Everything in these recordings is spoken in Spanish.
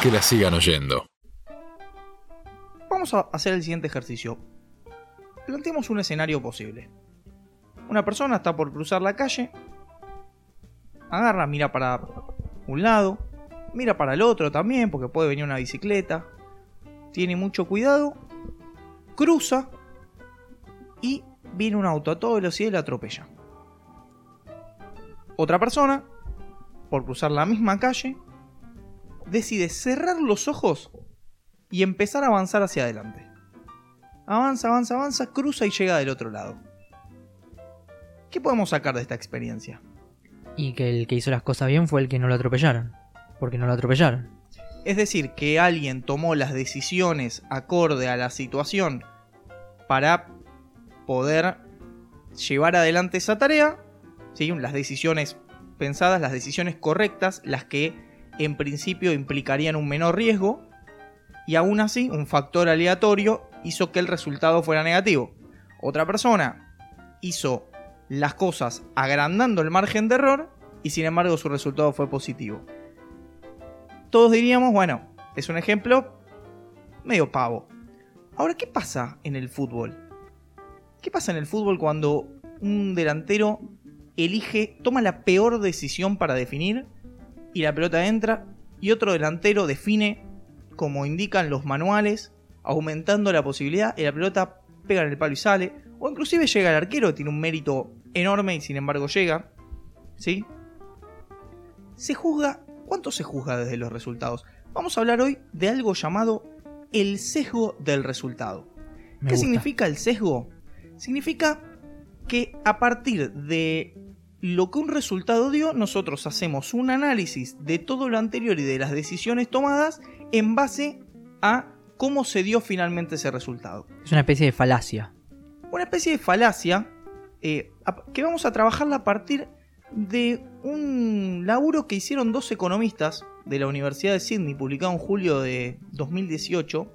que la sigan oyendo. Vamos a hacer el siguiente ejercicio. Planteemos un escenario posible. Una persona está por cruzar la calle, agarra, mira para un lado, mira para el otro también, porque puede venir una bicicleta, tiene mucho cuidado, cruza y viene un auto a toda velocidad y lo atropella. Otra persona, por cruzar la misma calle, decide cerrar los ojos y empezar a avanzar hacia adelante. Avanza, avanza, avanza, cruza y llega del otro lado. ¿Qué podemos sacar de esta experiencia? Y que el que hizo las cosas bien fue el que no lo atropellaron. Porque no lo atropellaron. Es decir, que alguien tomó las decisiones acorde a la situación para poder llevar adelante esa tarea. ¿sí? Las decisiones pensadas, las decisiones correctas, las que en principio implicarían un menor riesgo. Y aún así, un factor aleatorio hizo que el resultado fuera negativo. Otra persona hizo las cosas agrandando el margen de error y sin embargo su resultado fue positivo. Todos diríamos, bueno, es un ejemplo medio pavo. Ahora, ¿qué pasa en el fútbol? ¿Qué pasa en el fútbol cuando un delantero elige, toma la peor decisión para definir y la pelota entra y otro delantero define como indican los manuales, aumentando la posibilidad y la pelota pega en el palo y sale, o inclusive llega el arquero, tiene un mérito enorme y sin embargo llega, ¿sí? Se juzga, ¿cuánto se juzga desde los resultados? Vamos a hablar hoy de algo llamado el sesgo del resultado. ¿Qué significa el sesgo? Significa que a partir de lo que un resultado dio, nosotros hacemos un análisis de todo lo anterior y de las decisiones tomadas en base a cómo se dio finalmente ese resultado. Es una especie de falacia. Una especie de falacia eh, que vamos a trabajarla a partir de un laburo que hicieron dos economistas de la Universidad de Sydney, publicado en julio de 2018,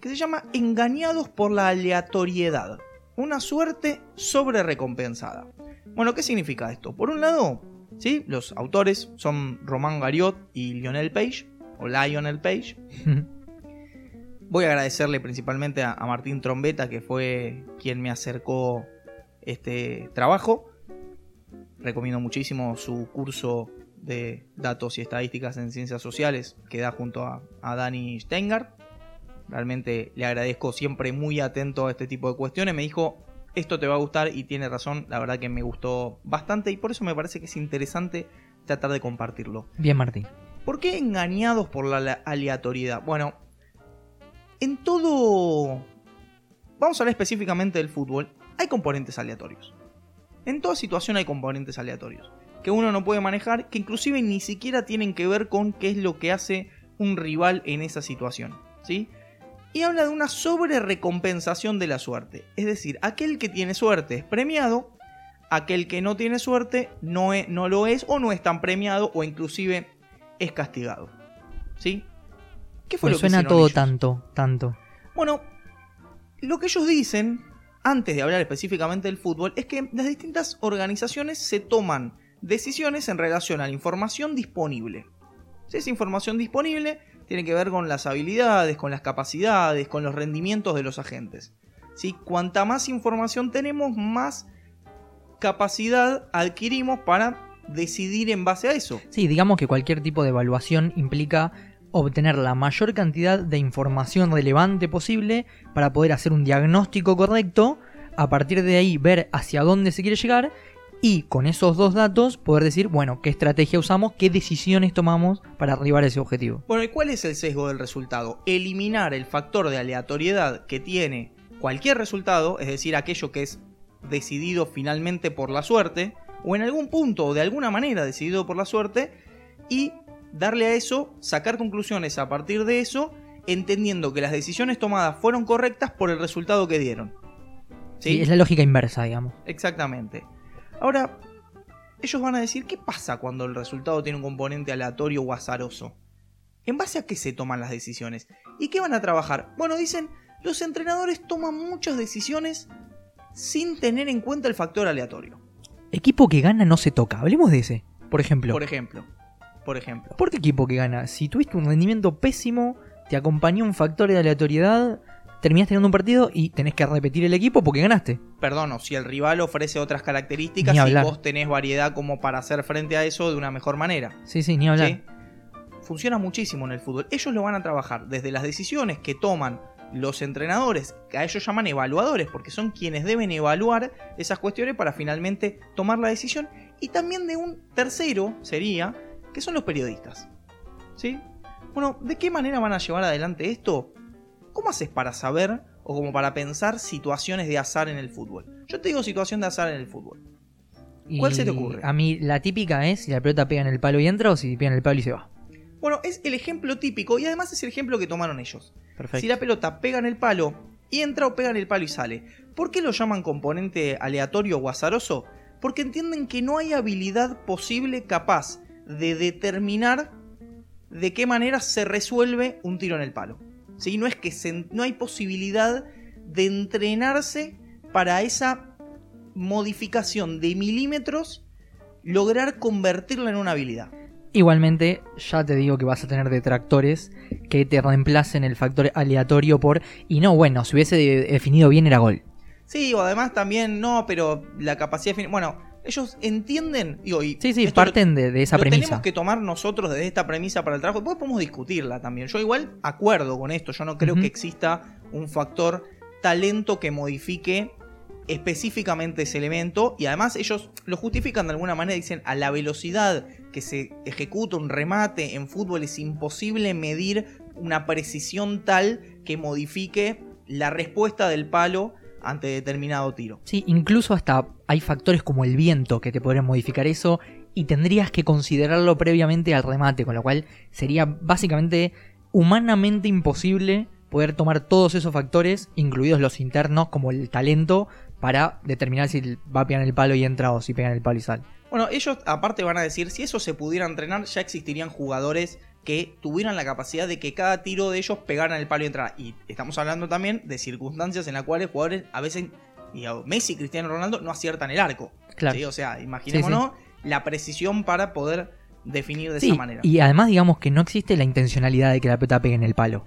que se llama Engañados por la aleatoriedad. Una suerte sobre recompensada. Bueno, ¿qué significa esto? Por un lado, ¿sí? los autores son Román Gariot y Lionel Page, o Lionel Page. Voy a agradecerle principalmente a, a Martín Trombeta, que fue quien me acercó este trabajo. Recomiendo muchísimo su curso de datos y estadísticas en ciencias sociales que da junto a, a Dani Steingart. Realmente le agradezco siempre muy atento a este tipo de cuestiones. Me dijo, esto te va a gustar y tiene razón. La verdad que me gustó bastante y por eso me parece que es interesante tratar de compartirlo. Bien, Martín. ¿Por qué engañados por la aleatoriedad? Bueno, en todo... Vamos a hablar específicamente del fútbol hay componentes aleatorios. En toda situación hay componentes aleatorios que uno no puede manejar, que inclusive ni siquiera tienen que ver con qué es lo que hace un rival en esa situación, ¿sí? Y habla de una sobre recompensación de la suerte, es decir, aquel que tiene suerte es premiado, aquel que no tiene suerte no, no lo es o no es tan premiado o inclusive es castigado, ¿sí? ¿Qué fue lo suena que todo tanto, tanto. Bueno, lo que ellos dicen antes de hablar específicamente del fútbol, es que las distintas organizaciones se toman decisiones en relación a la información disponible. Si esa información disponible tiene que ver con las habilidades, con las capacidades, con los rendimientos de los agentes. ¿Sí? Cuanta más información tenemos, más capacidad adquirimos para decidir en base a eso. Sí, digamos que cualquier tipo de evaluación implica obtener la mayor cantidad de información relevante posible para poder hacer un diagnóstico correcto, a partir de ahí ver hacia dónde se quiere llegar y con esos dos datos poder decir, bueno, qué estrategia usamos, qué decisiones tomamos para arribar a ese objetivo. Bueno, ¿y cuál es el sesgo del resultado? Eliminar el factor de aleatoriedad que tiene cualquier resultado, es decir, aquello que es decidido finalmente por la suerte, o en algún punto o de alguna manera decidido por la suerte, y darle a eso, sacar conclusiones a partir de eso, entendiendo que las decisiones tomadas fueron correctas por el resultado que dieron. ¿Sí? es la lógica inversa, digamos. Exactamente. Ahora, ellos van a decir, ¿qué pasa cuando el resultado tiene un componente aleatorio o azaroso? ¿En base a qué se toman las decisiones? ¿Y qué van a trabajar? Bueno, dicen, los entrenadores toman muchas decisiones sin tener en cuenta el factor aleatorio. Equipo que gana no se toca, hablemos de ese, por ejemplo. Por ejemplo. por ejemplo. ¿Por qué equipo que gana? Si tuviste un rendimiento pésimo, te acompañó un factor de aleatoriedad, terminás teniendo un partido y tenés que repetir el equipo porque ganaste. Perdón, o si el rival ofrece otras características y vos tenés variedad como para hacer frente a eso de una mejor manera. Sí, sí, ni hablar. ¿sí? Funciona muchísimo en el fútbol. Ellos lo van a trabajar desde las decisiones que toman los entrenadores, que a ellos llaman evaluadores, porque son quienes deben evaluar esas cuestiones para finalmente tomar la decisión. Y también de un tercero sería, que son los periodistas. ¿Sí? Bueno, ¿de qué manera van a llevar adelante esto? ¿Cómo haces para saber o como para pensar situaciones de azar en el fútbol? Yo te digo situación de azar en el fútbol. ¿Cuál Y se te ocurre? A mí la típica es si la pelota pega en el palo y entra o si pega en el palo y se va. Bueno, es el ejemplo típico y además es el ejemplo que tomaron ellos. Perfecto. Si la pelota pega en el palo y entra o pega en el palo y sale. ¿Por qué lo llaman componente aleatorio o azaroso? Porque entienden que no hay habilidad posible capaz de determinar de qué manera se resuelve un tiro en el palo. ¿Sí? No es que se- no hay posibilidad de entrenarse para esa modificación de milímetros lograr convertirla en una habilidad. Igualmente, ya te digo que vas a tener detractores que te reemplacen el factor aleatorio por. Y no, bueno, si hubiese de- definido bien era gol. Sí, o además también, no, pero la capacidad... Bueno, ellos entienden... Digo, y Sí, sí, lo- parten de, de esa lo premisa. tenemos que tomar nosotros desde esta premisa para el trabajo. Después podemos discutirla también. Yo igual acuerdo con esto. Yo no creo que exista un factor talento que modifique específicamente ese elemento. Y además ellos lo justifican de alguna manera. Dicen, a la velocidad que se ejecuta un remate en fútbol es imposible medir una precisión tal que modifique la respuesta del palo ante determinado tiro. Sí, incluso hasta hay factores como el viento que te podrían modificar eso y tendrías que considerarlo previamente al remate, con lo cual sería básicamente humanamente imposible poder tomar todos esos factores, incluidos los internos como el talento, para determinar si va a pegar el palo y entra o si pega en el palo y sale. Bueno, ellos aparte van a decir, si eso se pudiera entrenar, ya existirían jugadores que tuvieran la capacidad de que cada tiro de ellos pegara en el palo y entrara. Y estamos hablando también de circunstancias en las cuales jugadores a veces, y a Messi y Cristiano Ronaldo, no aciertan el arco. Claro. ¿sí? O sea, imaginémonos la precisión para poder definir de esa manera. y además digamos que no existe la intencionalidad de que la pelota pegue en el palo.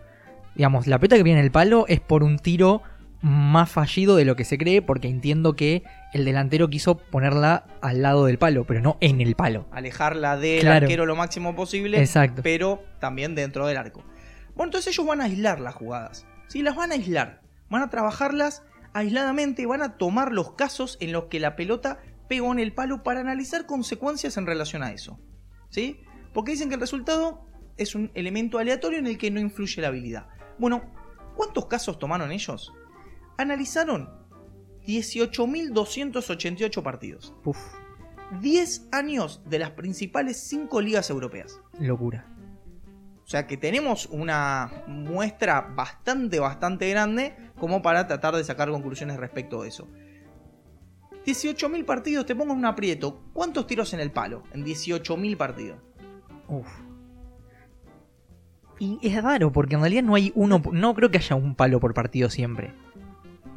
Digamos, la pelota que viene en el palo es por un tiro más fallido de lo que se cree, porque entiendo que el delantero quiso ponerla al lado del palo, pero no en el palo. Alejarla del Claro. arquero lo máximo posible, Exacto. pero también dentro del arco. Bueno, entonces ellos van a aislar las jugadas. ¿sí? Las van a aislar. Van a trabajarlas aisladamente. Van a tomar los casos en los que la pelota pegó en el palo para analizar consecuencias en relación a eso. ¿Sí? Porque dicen que el resultado es un elemento aleatorio en el que no influye la habilidad. Bueno, ¿cuántos casos tomaron ellos? Analizaron 18.288 partidos. Uf, 10 años de las principales 5 ligas europeas. locura. O sea que tenemos una muestra bastante, bastante grande como para tratar de sacar conclusiones respecto de eso. 18.000 partidos, te pongo en un aprieto. ¿Cuántos tiros en el palo en 18.000 partidos? Uf. Y es raro, porque en realidad no hay uno, no creo que haya un palo por partido siempre.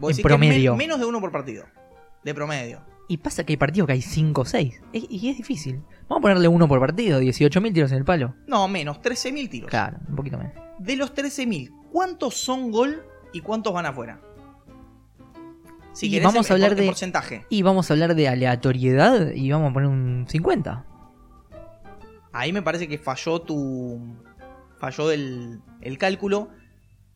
Vos En men- promedio. menos de uno por partido. De promedio. Y pasa que hay partidos que hay 5 o 6. Y es difícil. Vamos a ponerle uno por partido, 18.000 tiros en el palo. No, menos, 13.000 tiros. Claro, un poquito menos. De los 13.000, ¿cuántos son gol y cuántos van afuera? Si Y querés, vamos a hablar de- porcentaje. Y vamos a hablar de aleatoriedad y vamos a poner un 50. Ahí me parece que falló tu. falló el, el cálculo.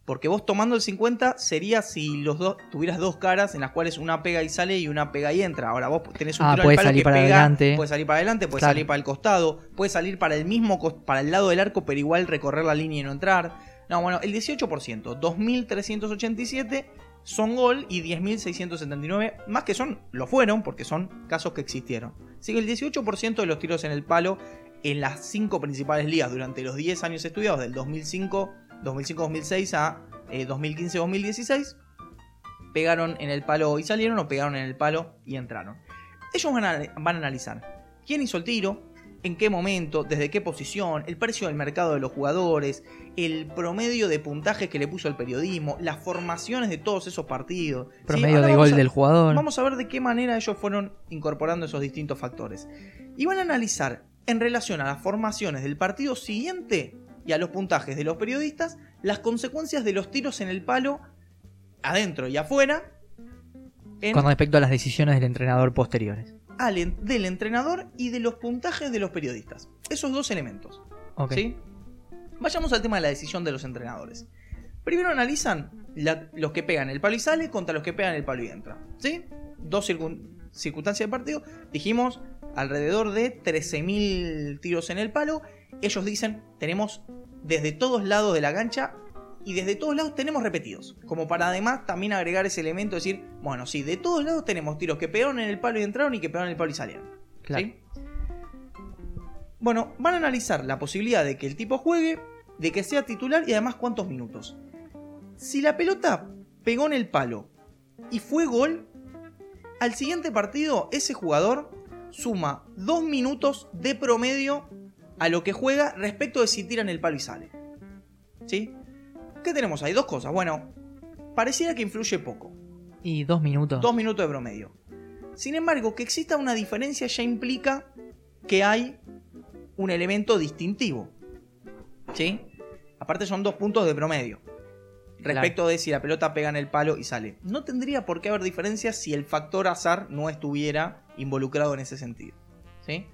Porque vos tomando el 50 sería si los dos tuvieras dos caras en las cuales una pega y sale y una pega y entra. Ahora vos tenés un Ah, tiro al palo salir que para pega, adelante. puede salir para adelante, puede Claro. salir para el costado, puede salir para el mismo para el lado del arco, pero igual recorrer la línea y no entrar. No, bueno, el 18%, 2387 son gol y 10.679, más que son, lo fueron, porque son casos que existieron. Así que el 18% de los tiros en el palo en las cinco principales ligas durante los 10 años estudiados, del 2005, 2005-2006 a eh, 2015-2016, pegaron en el palo y salieron o pegaron en el palo y entraron. Ellos van a, van a analizar quién hizo el tiro, en qué momento, desde qué posición, el precio del mercado de los jugadores, el promedio de puntajes que le puso el periodismo, las formaciones de todos esos partidos. Promedio de gol a- del jugador. Vamos a ver de qué manera ellos fueron incorporando esos distintos factores. Y van a analizar en relación a las formaciones del partido siguiente y a los puntajes de los periodistas las consecuencias de los tiros en el palo adentro y afuera en- Con respecto a las decisiones del entrenador posteriores. al en- del entrenador y de los puntajes de los periodistas. Esos dos elementos. Ok. ¿sí? Vayamos al tema de la decisión de los entrenadores. Primero analizan la- los que pegan el palo y sale contra los que pegan el palo y entra. ¿sí? Dos circun- circunstancias del partido. Dijimos alrededor de 13.000 tiros en el palo. Ellos dicen, tenemos desde todos lados de la cancha y desde todos lados tenemos repetidos. Como para además también agregar ese elemento, decir, bueno, sí, de todos lados tenemos tiros que pegaron en el palo y entraron y que pegaron en el palo y salieron. Claro. ¿sí? Bueno, van a analizar la posibilidad de que el tipo juegue, de que sea titular y además cuántos minutos. Si la pelota pegó en el palo y fue gol, al siguiente partido ese jugador suma dos minutos de promedio a lo que juega respecto de si tira en el palo y sale. ¿Sí? ¿Qué tenemos ahí? Dos cosas. Bueno, pareciera que influye poco. Y dos minutos. Dos minutos de promedio. Sin embargo, que exista una diferencia ya implica que hay un elemento distintivo. ¿Sí? Aparte son dos puntos de promedio. Respecto de si la pelota pega en el palo y sale. No tendría por qué haber diferencias si el factor azar no estuviera involucrado en ese sentido. ¿Sí?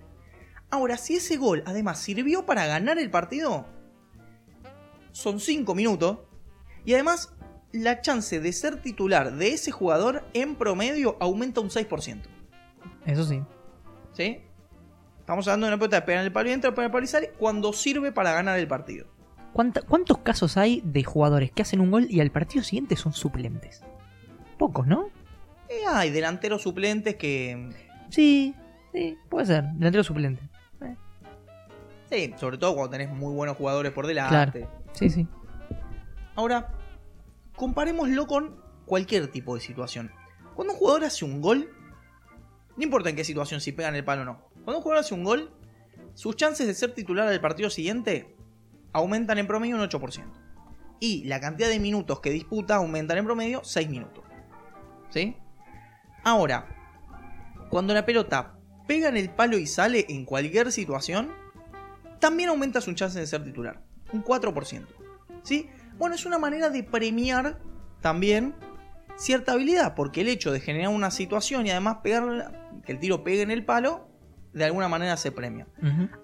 Ahora, si ese gol además sirvió para ganar el partido, son 5 minutos. Y además, la chance de ser titular de ese jugador en promedio aumenta un 6%. Eso sí. ¿Sí? Estamos hablando de una pelota de pegar en el palo y entra, pegar el palo y sale cuando sirve para ganar el partido. ¿Cuánta- ¿Cuántos casos hay de jugadores que hacen un gol y al partido siguiente son suplentes? Pocos, ¿no? Y hay delanteros suplentes que. Sí, sí, puede ser. Delantero suplente. Sí, sobre todo cuando tenés muy buenos jugadores por delante. Sí, sí. Ahora, comparémoslo con cualquier tipo de situación. Cuando un jugador hace un gol, no importa en qué situación, si pegan el palo o no. Cuando un jugador hace un gol, sus chances de ser titular del partido siguiente aumentan en promedio un 8%. Y la cantidad de minutos que disputa aumentan en promedio 6 minutos. ¿Sí? Ahora, cuando la pelota pega en el palo y sale en cualquier situación, también aumenta su chance de ser titular. Un 4%. ¿Sí? Bueno, es una manera de premiar también cierta habilidad, porque el hecho de generar una situación y además pegar, que el tiro pegue en el palo, de alguna manera se premia.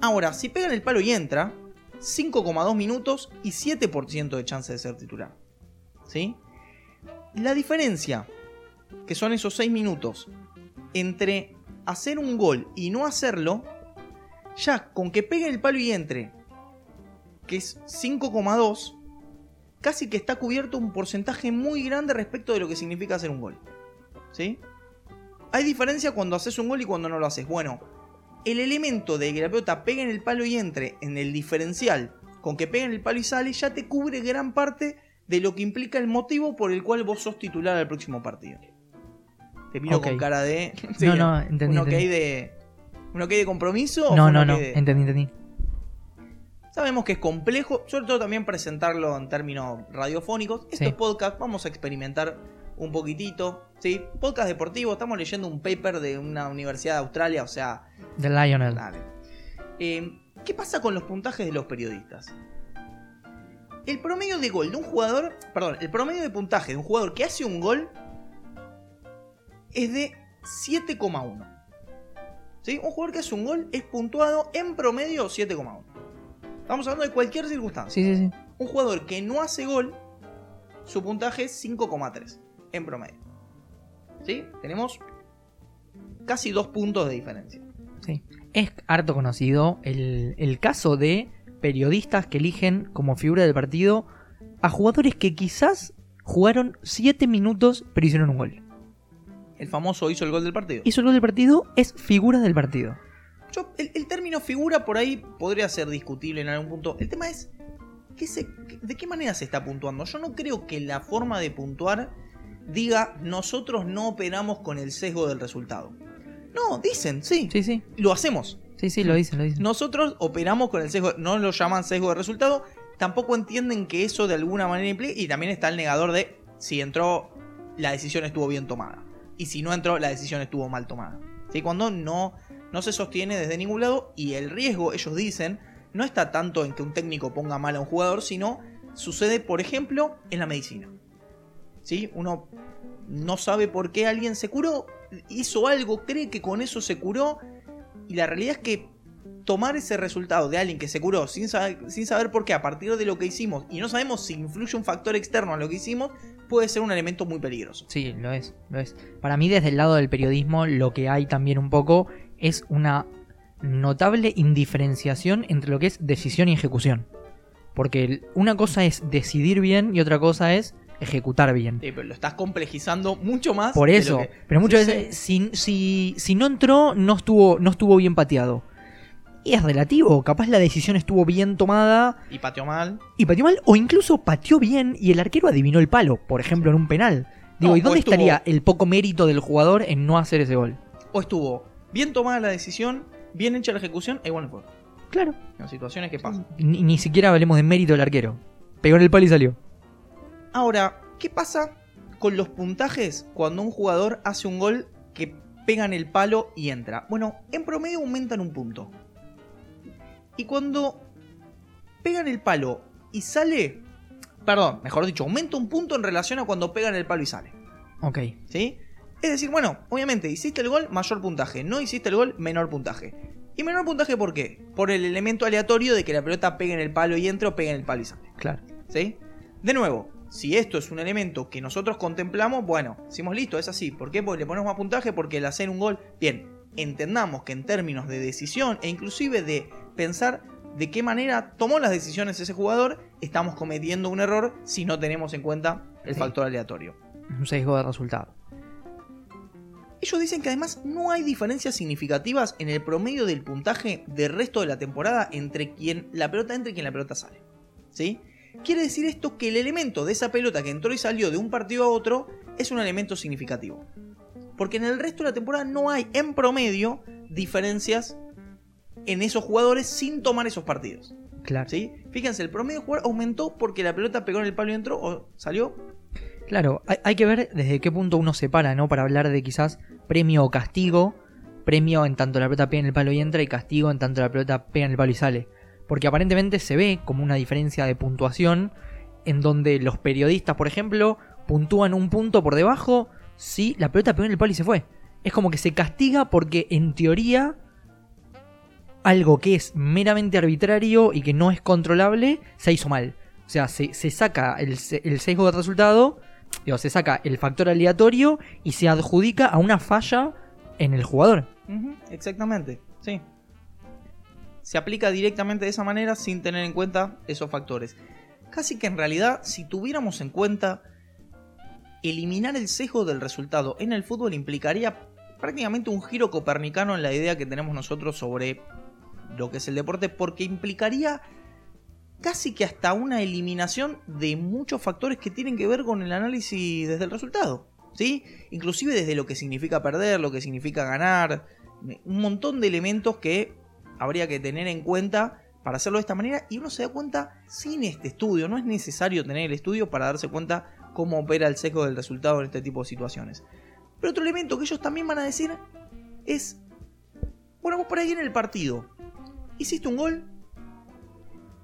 Ahora, si pega en el palo y entra, 5,2 minutos y 7% de chance de ser titular. ¿Sí? La diferencia, que son esos 6 minutos, entre hacer un gol y no hacerlo, ya con que pegue el palo y entre, que es 5,2, casi que está cubierto un porcentaje muy grande respecto de lo que significa hacer un gol. ¿Sí? Hay diferencia cuando haces un gol y cuando no lo haces. Bueno, el elemento de que la pelota pegue en el palo y entre en el diferencial con que pegue en el palo y sale ya te cubre gran parte de lo que implica el motivo por el cual vos sos titular al próximo partido. Te miro Ok. con cara de. No, no, entendí, Un ok entendí. de. ¿Un ok de compromiso? No, no, no. de- Entendí, entendí. Sabemos que es complejo, sobre todo también presentarlo en términos radiofónicos. Esto Sí. es podcast, vamos a experimentar un poquitito. ¿sí? Podcast deportivo, estamos leyendo un paper de una universidad de Australia, o sea, De Lionel. Dale. Eh, ¿Qué pasa con los puntajes de los periodistas? El promedio de gol de un jugador, perdón, el promedio de puntaje de un jugador que hace un gol es de 7,1. ¿Sí? Un jugador que hace un gol es puntuado en promedio 7,1. Estamos hablando de cualquier circunstancia. Sí, sí, sí. Un jugador que no hace gol, su puntaje es 5,3 en promedio. ¿Sí? Tenemos casi dos puntos de diferencia. sí. Es harto conocido el, el caso de periodistas que eligen como figura del partido a jugadores que quizás jugaron 7 minutos pero hicieron un gol. El famoso hizo el gol del partido. Hizo el gol del partido, es figura del partido. Yo, el, el término figura por ahí podría ser discutible en algún punto. El tema es ¿qué se- de qué manera se está puntuando. Yo no creo que la forma de puntuar diga nosotros no operamos con el sesgo del resultado. No, dicen, sí, Sí, sí. lo hacemos. Sí, sí, lo dicen, lo dicen. Nosotros operamos con el sesgo, no lo llaman sesgo de resultado, tampoco entienden que eso de alguna manera implica, y también está el negador de si entró, la decisión estuvo bien tomada, y si no entró, la decisión estuvo mal tomada. ¿Sí? Cuando no no se sostiene desde ningún lado y el riesgo, ellos dicen, no está tanto en que un técnico ponga mal a un jugador, sino sucede, por ejemplo, en la medicina. ¿Sí? Uno no sabe por qué alguien se curó, hizo algo, cree que con eso se curó y la realidad es que tomar ese resultado de alguien que se curó sin saber, sin saber por qué a partir de lo que hicimos y no sabemos si influye un factor externo a lo que hicimos, puede ser un elemento muy peligroso. Sí, lo es, lo es. Para mí desde el lado del periodismo lo que hay también un poco es una notable indiferenciación entre lo que es decisión y ejecución. Porque una cosa es decidir bien y otra cosa es ejecutar bien. Sí, pero lo estás complejizando mucho más. Por eso, que- pero muchas Sí, veces si, si, si no entró, no estuvo, no estuvo bien pateado. Y es relativo, capaz la decisión estuvo bien tomada Y pateó mal. y pateó mal, o incluso pateó bien y el arquero adivinó el palo, por ejemplo, en un penal. Digo, No, ¿y dónde estuvo- estaría el poco mérito del jugador en no hacer ese gol? O estuvo bien tomada la decisión, bien hecha la ejecución, e igual no fue. Claro. En situaciones que pasan. Ni, ni siquiera hablemos de mérito del arquero. Pegó en el palo y salió. Ahora, ¿qué pasa con los puntajes cuando un jugador hace un gol que pega en el palo y entra? Bueno, en promedio aumentan un punto. Y cuando pega en el palo y sale... Perdón, mejor dicho, aumenta un punto en relación a cuando pega en el palo y sale. Ok. ¿Sí? Es decir, bueno, obviamente, hiciste el gol, mayor puntaje. No hiciste el gol, menor puntaje. ¿Y menor puntaje por qué? Por el elemento aleatorio de que la pelota pegue en el palo y entre o pegue en el palo y sale. Claro. ¿Sí? De nuevo, si esto es un elemento que nosotros contemplamos, bueno, decimos listo, es así. ¿Por qué? Porque le ponemos más puntaje, porque el hacer un gol. Bien, entendamos que en términos de decisión e inclusive de pensar de qué manera tomó las decisiones ese jugador, estamos cometiendo un error si no tenemos en cuenta el Sí. factor aleatorio. Un sesgo de resultado. Ellos dicen que además no hay diferencias significativas en el promedio del puntaje del resto de la temporada entre quien la pelota entra y quien la pelota sale. ¿Sí? Quiere decir esto que el elemento de esa pelota que entró y salió de un partido a otro es un elemento significativo. Porque en el resto de la temporada no hay en promedio diferencias en esos jugadores sin tomar esos partidos. Claro. ¿Sí? Fíjense, el promedio de jugador aumentó porque la pelota pegó en el palo y entró o salió. Claro, hay, hay que ver desde qué punto uno se para, ¿no? Para hablar de quizás premio o castigo. Premio en tanto la pelota pega en el palo y entra y castigo en tanto la pelota pega en el palo y sale. Porque aparentemente se ve como una diferencia de puntuación en donde los periodistas, por ejemplo, puntúan un punto por debajo si la pelota pegó en el palo y se fue. Es como que se castiga porque en teoría algo que es meramente arbitrario y que no es controlable se hizo mal. O sea, se, saca el, el sesgo del resultado, se saca el factor aleatorio y se adjudica a una falla en el jugador. Exactamente, sí. Se aplica directamente de esa manera sin tener en cuenta esos factores. Casi que en realidad, si tuviéramos en cuenta eliminar el sesgo del resultado en el fútbol implicaría prácticamente un giro copernicano en la idea que tenemos nosotros sobre lo que es el deporte, porque implicaría casi que hasta una eliminación de muchos factores que tienen que ver con el análisis desde el resultado. ¿Sí? Inclusive desde lo que significa perder, lo que significa ganar, un montón de elementos que habría que tener en cuenta para hacerlo de esta manera y uno se da cuenta sin este estudio, no es necesario tener el estudio para darse cuenta cómo opera el sesgo del resultado en este tipo de situaciones. Pero otro elemento que ellos también van a decir es, bueno, vos por ahí en el partido hiciste un gol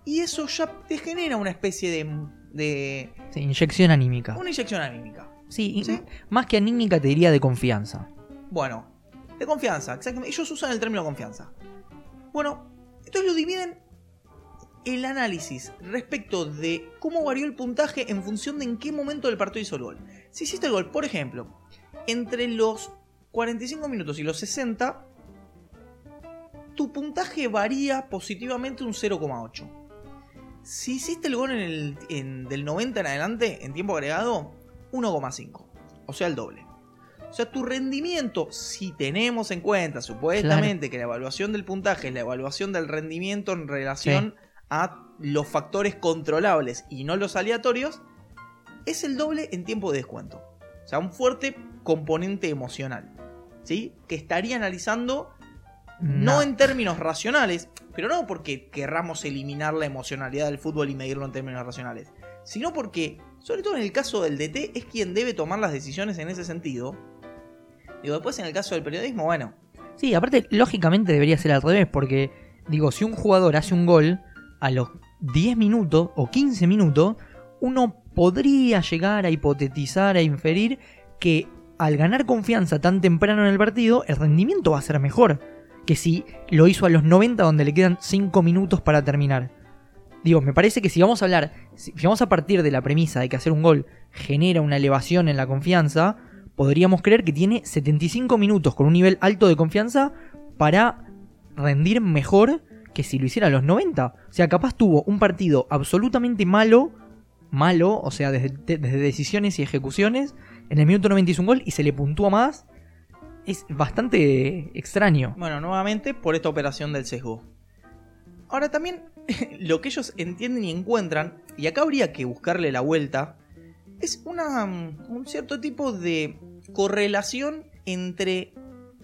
y eso ya te genera una especie de, de Sí, inyección anímica. una inyección anímica. Sí, Sí. más que anímica te diría de confianza. Bueno, de confianza, exactamente. Ellos usan el término confianza. Bueno, entonces lo dividen el análisis respecto de cómo varió el puntaje en función de en qué momento del partido hizo el gol. Si hiciste el gol, por ejemplo, entre los 45 minutos y los 60, tu puntaje varía positivamente un 0,8. Si hiciste el gol en el, en- del 90 en adelante, en tiempo agregado, 1,5. O sea, el doble. O sea, tu rendimiento, si tenemos en cuenta supuestamente que la evaluación del puntaje es la evaluación del rendimiento en relación a los factores controlables y no los aleatorios, es el doble en tiempo de descuento. O sea, un fuerte componente emocional. ¿Sí? Que estaría analizando no en términos racionales, pero no porque querramos eliminar la emocionalidad del fútbol y medirlo en términos racionales, sino porque, sobre todo en el caso del DT, es quien debe tomar las decisiones en ese sentido. Digo, después en el caso del periodismo, bueno, Sí, aparte, lógicamente debería ser al revés, porque, digo, si un jugador hace un gol a los 10 minutos o 15 minutos, uno podría llegar a hipotetizar, a inferir que al ganar confianza tan temprano en el partido, el rendimiento va a ser mejor que si lo hizo a los 90 donde le quedan 5 minutos para terminar. Digo, me parece que si vamos a hablar, si vamos a partir de la premisa de que hacer un gol genera una elevación en la confianza, podríamos creer que tiene 75 minutos con un nivel alto de confianza para rendir mejor que si lo hiciera a los 90. O sea, capaz tuvo un partido absolutamente malo, malo, o sea, desde, desde decisiones y ejecuciones, en el minuto 90 hizo un gol y se le puntúa más. Es bastante extraño. Bueno, nuevamente por esta operación del sesgo. Ahora también lo que ellos entienden y encuentran, y acá habría que buscarle la vuelta, es una, un cierto tipo de correlación entre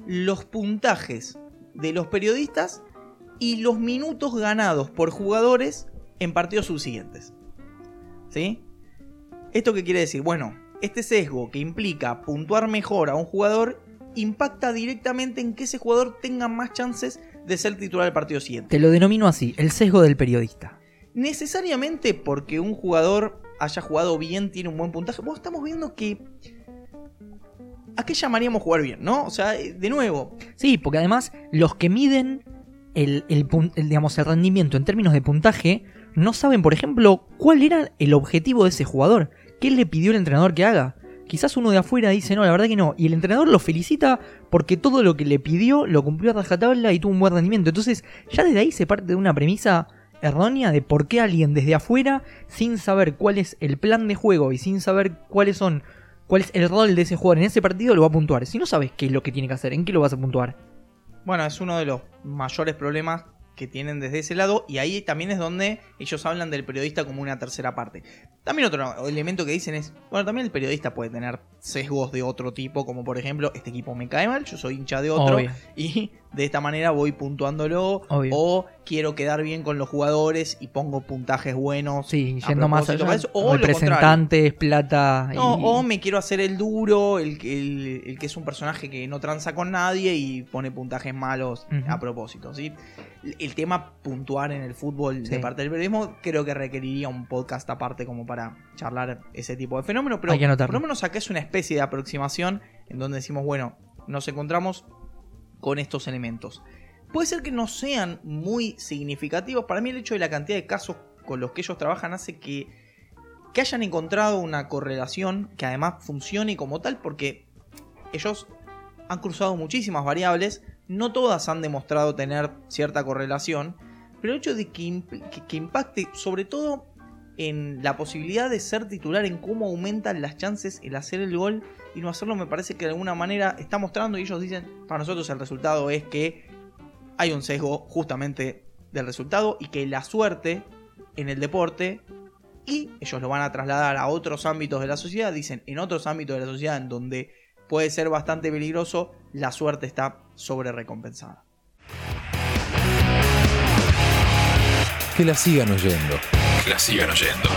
los puntajes de los periodistas y los minutos ganados por jugadores en partidos subsiguientes. ¿Sí? ¿Esto qué quiere decir? Bueno, este sesgo que implica puntuar mejor a un jugador impacta directamente en que ese jugador tenga más chances de ser titular del partido siguiente. Te lo denomino así, el sesgo del periodista. Necesariamente porque un jugador haya jugado bien, tiene un buen puntaje. Bueno, estamos viendo que... ¿A qué llamaríamos jugar bien, no? O sea, de nuevo. Sí, porque además los que miden el, digamos, el rendimiento en términos de puntaje no saben, por ejemplo, cuál era el objetivo de ese jugador. ¿Qué le pidió el entrenador que haga? Quizás uno de afuera dice, no, la verdad que no. Y el entrenador lo felicita porque todo lo que le pidió lo cumplió a rajatabla y tuvo un buen rendimiento. Entonces, ya desde ahí se parte de una premisa errónea de por qué alguien desde afuera, sin saber cuál es el plan de juego y sin saber cuáles son, cuál es el rol de ese jugador en ese partido, lo va a puntuar. Si no sabes qué es lo que tiene que hacer, ¿en qué lo vas a puntuar? Bueno, es uno de los mayores problemas que tienen desde ese lado y ahí también es donde ellos hablan del periodista como una tercera parte. También otro elemento que dicen es, bueno, también el periodista puede tener sesgos de otro tipo, como por ejemplo, este equipo me cae mal, yo soy hincha de otro y de esta manera voy puntuándolo o quiero quedar bien con los jugadores y pongo puntajes buenos. Sí, yendo más allá. o representantes, plata. o me quiero hacer el duro, el, el, que es un personaje que no tranza con nadie y pone puntajes malos a propósito. ¿sí? El tema puntuar en el fútbol de parte del periodismo creo que requeriría un podcast aparte como para charlar ese tipo de fenómeno, pero por lo menos acá es una especie de aproximación en donde decimos, bueno, nos encontramos con estos elementos. Puede ser que no sean muy significativos. Para mí el hecho de la cantidad de casos con los que ellos trabajan hace que, que hayan encontrado una correlación que además funcione como tal porque ellos han cruzado muchísimas variables. No todas han demostrado tener cierta correlación. Pero el hecho de que, que impacte sobre todo en la posibilidad de ser titular, en cómo aumentan las chances el hacer el gol y no hacerlo, me parece que de alguna manera está mostrando y ellos dicen, para nosotros el resultado es que hay un sesgo justamente del resultado y que la suerte en el deporte y ellos lo van a trasladar a otros ámbitos de la sociedad, dicen en otros ámbitos de la sociedad en donde puede ser bastante peligroso, la suerte está sobre recompensada. Que la sigan oyendo. Que la sigan oyendo.